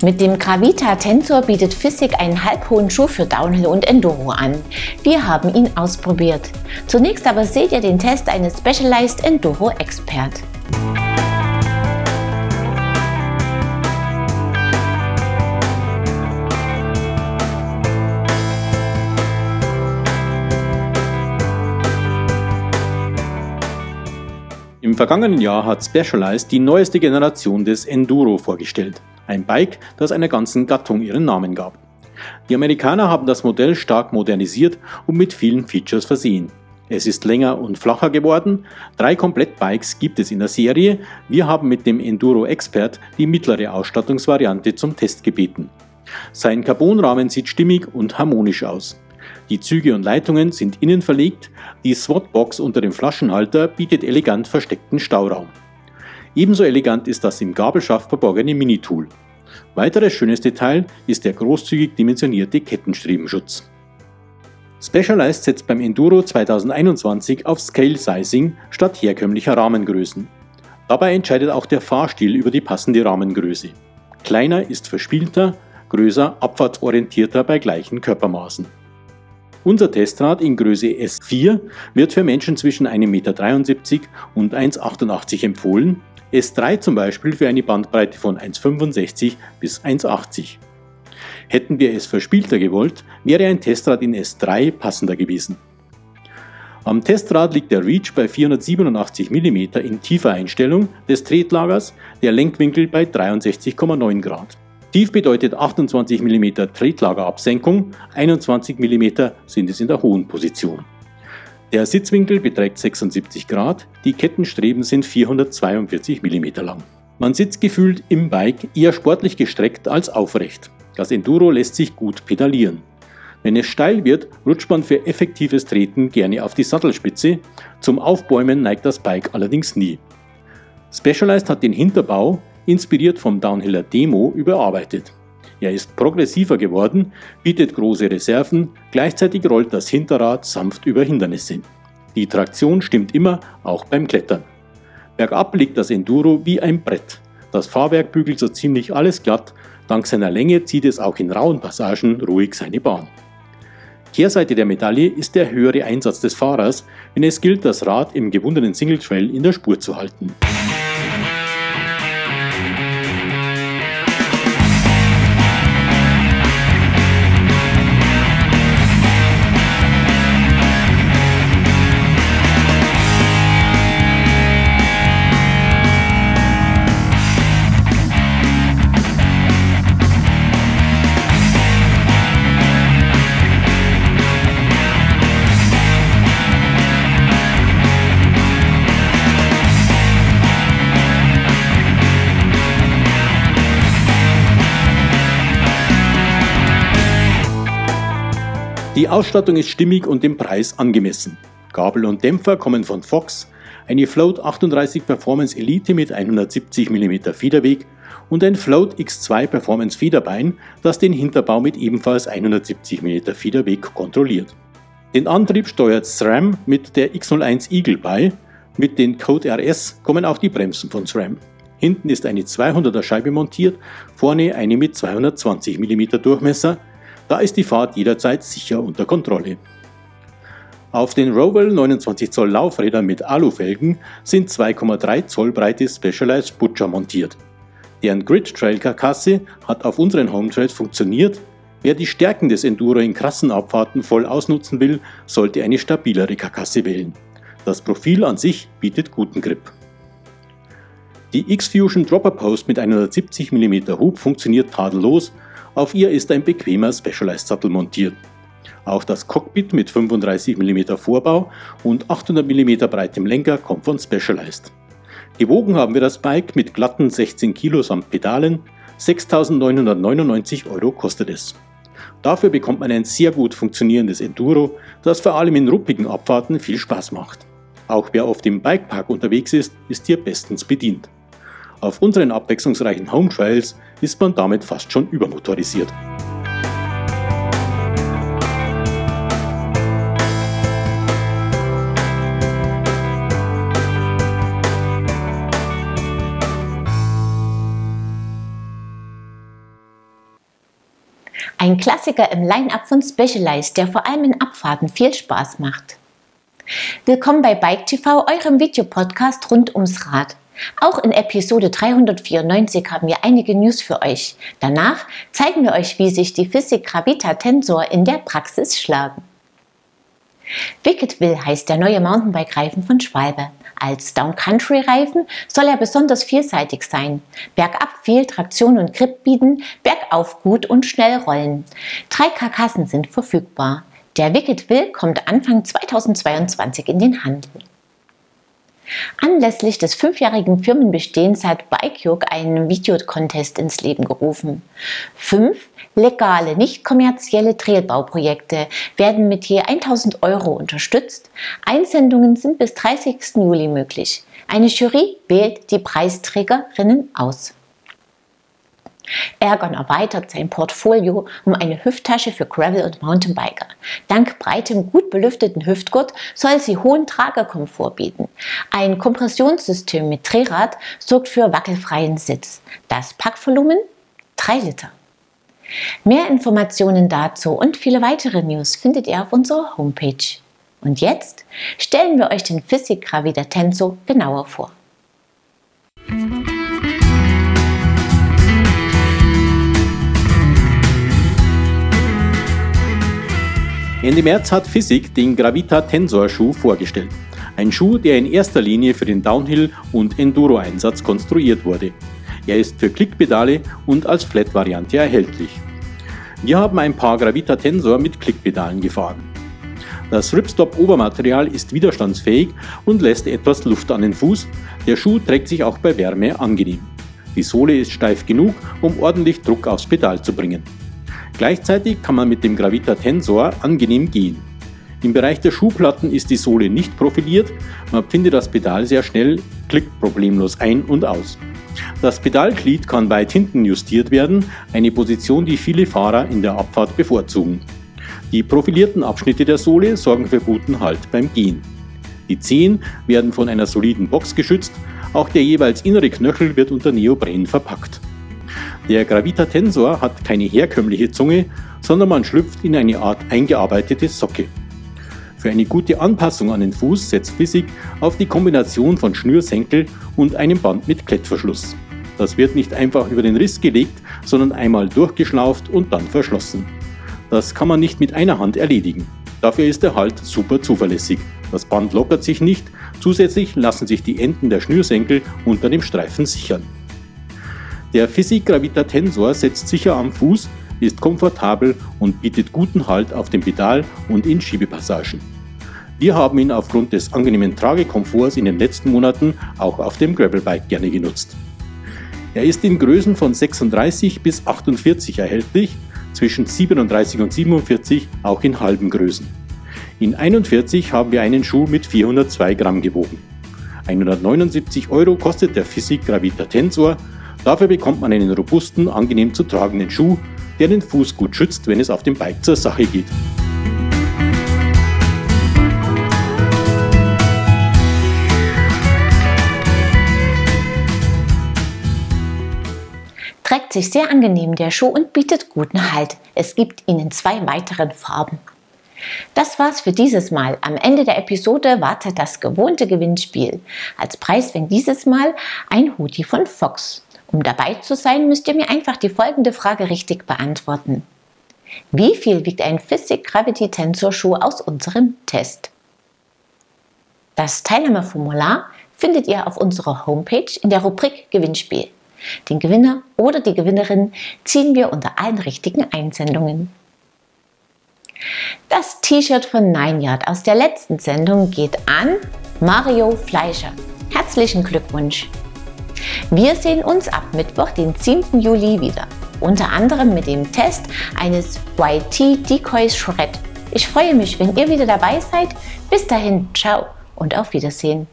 Mit dem Gravita Tensor bietet Physik einen halbhohen Schuh für Downhill und Enduro an. Wir haben ihn ausprobiert. Zunächst aber seht ihr den Test eines Specialized Enduro Expert. Im vergangenen Jahr hat Specialized die neueste Generation des Enduro vorgestellt. Ein Bike, das einer ganzen Gattung ihren Namen gab. Die Amerikaner haben das Modell stark modernisiert und mit vielen Features versehen. Es ist länger und flacher geworden. Drei Komplettbikes gibt es in der Serie. Wir haben mit dem Enduro Expert die mittlere Ausstattungsvariante zum Test gebeten. Sein Carbonrahmen sieht stimmig und harmonisch aus. Die Züge und Leitungen sind innen verlegt, die SWAT-Box unter dem Flaschenhalter bietet elegant versteckten Stauraum. Ebenso elegant ist das im Gabelschaft verborgene Minitool. Weiteres schönes Detail ist der großzügig dimensionierte Kettenstriebenschutz. Specialized setzt beim Enduro 2021 auf Scale Sizing statt herkömmlicher Rahmengrößen. Dabei entscheidet auch der Fahrstil über die passende Rahmengröße. Kleiner ist verspielter, größer abfahrtsorientierter bei gleichen Körpermaßen. Unser Testrad in Größe S4 wird für Menschen zwischen 1,73 Meter und 1,88 empfohlen S3 zum Beispiel für eine Bandbreite von 1,65 bis 1,80. Hätten wir es verspielter gewollt, wäre ein Testrad in S3 passender gewesen. Am Testrad liegt der Reach bei 487 mm in tiefer Einstellung des Tretlagers, der Lenkwinkel bei 63,9 Grad. Tief bedeutet 28 mm Tretlagerabsenkung, 21 mm sind es in der hohen Position. Der Sitzwinkel beträgt 76 Grad, die Kettenstreben sind 442 mm lang. Man sitzt gefühlt im Bike eher sportlich gestreckt als aufrecht. Das Enduro lässt sich gut pedalieren. Wenn es steil wird, rutscht man für effektives Treten gerne auf die Sattelspitze, zum Aufbäumen neigt das Bike allerdings nie. Specialized hat den Hinterbau, inspiriert vom Downhiller Demo, überarbeitet. Er ist progressiver geworden, bietet große Reserven, gleichzeitig rollt das Hinterrad sanft über Hindernisse. Die Traktion stimmt immer, auch beim Klettern. Bergab liegt das Enduro wie ein Brett. Das Fahrwerk bügelt so ziemlich alles glatt, dank seiner Länge zieht es auch in rauen Passagen ruhig seine Bahn. Kehrseite der Medaille ist der höhere Einsatz des Fahrers, wenn es gilt, das Rad im gewundenen Single Trail in der Spur zu halten. Die Ausstattung ist stimmig und dem Preis angemessen. Gabel und Dämpfer kommen von Fox, eine Float 38 Performance Elite mit 170 mm Federweg und ein Float X2 Performance Federbein, das den Hinterbau mit ebenfalls 170 mm Federweg kontrolliert. Den Antrieb steuert SRAM mit der X01 Eagle bei. Mit den Code RS kommen auch die Bremsen von SRAM. Hinten ist eine 200er Scheibe montiert, vorne eine mit 220 mm Durchmesser, da ist die Fahrt jederzeit sicher unter Kontrolle. Auf den Rowell 29 Zoll Laufrädern mit Alufelgen sind 2,3 Zoll breite Specialized Butcher montiert. Deren Grid Trail Karkasse hat auf unseren Home Trails funktioniert. Wer die Stärken des Enduro in krassen Abfahrten voll ausnutzen will, sollte eine stabilere Karkasse wählen. Das Profil an sich bietet guten Grip. Die X-Fusion Dropper Post mit 170 mm Hub funktioniert tadellos auf ihr ist ein bequemer Specialized-Sattel montiert. Auch das Cockpit mit 35 mm Vorbau und 800 mm breitem Lenker kommt von Specialized. Gewogen haben wir das Bike mit glatten 16 Kilo samt Pedalen. 6.999 Euro kostet es. Dafür bekommt man ein sehr gut funktionierendes Enduro, das vor allem in ruppigen Abfahrten viel Spaß macht. Auch wer auf dem Bikepark unterwegs ist, ist hier bestens bedient. Auf unseren abwechslungsreichen Home Trails ist man damit fast schon übermotorisiert. Ein Klassiker im Line-Up von Specialized, der vor allem in Abfahrten viel Spaß macht. Willkommen bei Bike TV, eurem Videopodcast rund ums Rad. Auch in Episode 394 haben wir einige News für euch. Danach zeigen wir euch, wie sich die Physik Gravita Tensor in der Praxis schlagen. Wicked Will heißt der neue Mountainbike-Reifen von Schwalbe. Als Down-Country-Reifen soll er besonders vielseitig sein. Bergab viel Traktion und Grip bieten, bergauf gut und schnell rollen. Drei Karkassen sind verfügbar. Der Wicked Will kommt Anfang 2022 in den Handel. Anlässlich des fünfjährigen Firmenbestehens hat Bikeyoke einen Videocontest ins Leben gerufen. Fünf legale, nicht kommerzielle Trailbauprojekte werden mit je 1000 Euro unterstützt. Einsendungen sind bis 30. Juli möglich. Eine Jury wählt die Preisträgerinnen aus. Ergon erweitert sein Portfolio um eine Hüfttasche für Gravel- und Mountainbiker. Dank breitem, gut belüfteten Hüftgurt soll sie hohen Tragekomfort bieten. Ein Kompressionssystem mit Drehrad sorgt für wackelfreien Sitz. Das Packvolumen 3 Liter. Mehr Informationen dazu und viele weitere News findet ihr auf unserer Homepage. Und jetzt stellen wir euch den Physik Gravida Tenso genauer vor. Ende März hat Physik den Gravita Tensor Schuh vorgestellt. Ein Schuh, der in erster Linie für den Downhill- und Enduro-Einsatz konstruiert wurde. Er ist für Klickpedale und als Flat-Variante erhältlich. Wir haben ein paar Gravita Tensor mit Klickpedalen gefahren. Das Ripstop-Obermaterial ist widerstandsfähig und lässt etwas Luft an den Fuß. Der Schuh trägt sich auch bei Wärme angenehm. Die Sohle ist steif genug, um ordentlich Druck aufs Pedal zu bringen. Gleichzeitig kann man mit dem Gravita Tensor angenehm gehen. Im Bereich der Schuhplatten ist die Sohle nicht profiliert, man findet das Pedal sehr schnell, klickt problemlos ein und aus. Das Pedalglied kann weit hinten justiert werden, eine Position, die viele Fahrer in der Abfahrt bevorzugen. Die profilierten Abschnitte der Sohle sorgen für guten Halt beim Gehen. Die Zehen werden von einer soliden Box geschützt, auch der jeweils innere Knöchel wird unter Neopren verpackt. Der Gravita Tensor hat keine herkömmliche Zunge, sondern man schlüpft in eine Art eingearbeitete Socke. Für eine gute Anpassung an den Fuß setzt Physik auf die Kombination von Schnürsenkel und einem Band mit Klettverschluss. Das wird nicht einfach über den Riss gelegt, sondern einmal durchgeschlauft und dann verschlossen. Das kann man nicht mit einer Hand erledigen. Dafür ist der Halt super zuverlässig. Das Band lockert sich nicht, zusätzlich lassen sich die Enden der Schnürsenkel unter dem Streifen sichern. Der Physik Gravita Tensor setzt sicher am Fuß, ist komfortabel und bietet guten Halt auf dem Pedal und in Schiebepassagen. Wir haben ihn aufgrund des angenehmen Tragekomforts in den letzten Monaten auch auf dem Gravelbike gerne genutzt. Er ist in Größen von 36 bis 48 erhältlich, zwischen 37 und 47 auch in halben Größen. In 41 haben wir einen Schuh mit 402 Gramm gewogen. 179 Euro kostet der Physik Gravita Tensor Dafür bekommt man einen robusten, angenehm zu tragenden Schuh, der den Fuß gut schützt, wenn es auf dem Bike zur Sache geht. Trägt sich sehr angenehm der Schuh und bietet guten Halt. Es gibt ihn in zwei weiteren Farben. Das war's für dieses Mal. Am Ende der Episode wartet das gewohnte Gewinnspiel. Als Preis fängt dieses Mal ein Hoodie von Fox. Um dabei zu sein, müsst ihr mir einfach die folgende Frage richtig beantworten. Wie viel wiegt ein Physik Gravity Tensor Schuh aus unserem Test? Das Teilnahmeformular findet ihr auf unserer Homepage in der Rubrik Gewinnspiel. Den Gewinner oder die Gewinnerin ziehen wir unter allen richtigen Einsendungen. Das T-Shirt von Nine Yard aus der letzten Sendung geht an Mario Fleischer. Herzlichen Glückwunsch! Wir sehen uns ab Mittwoch, den 10. Juli wieder. Unter anderem mit dem Test eines YT Decoys Shred. Ich freue mich, wenn ihr wieder dabei seid. Bis dahin, ciao und auf Wiedersehen.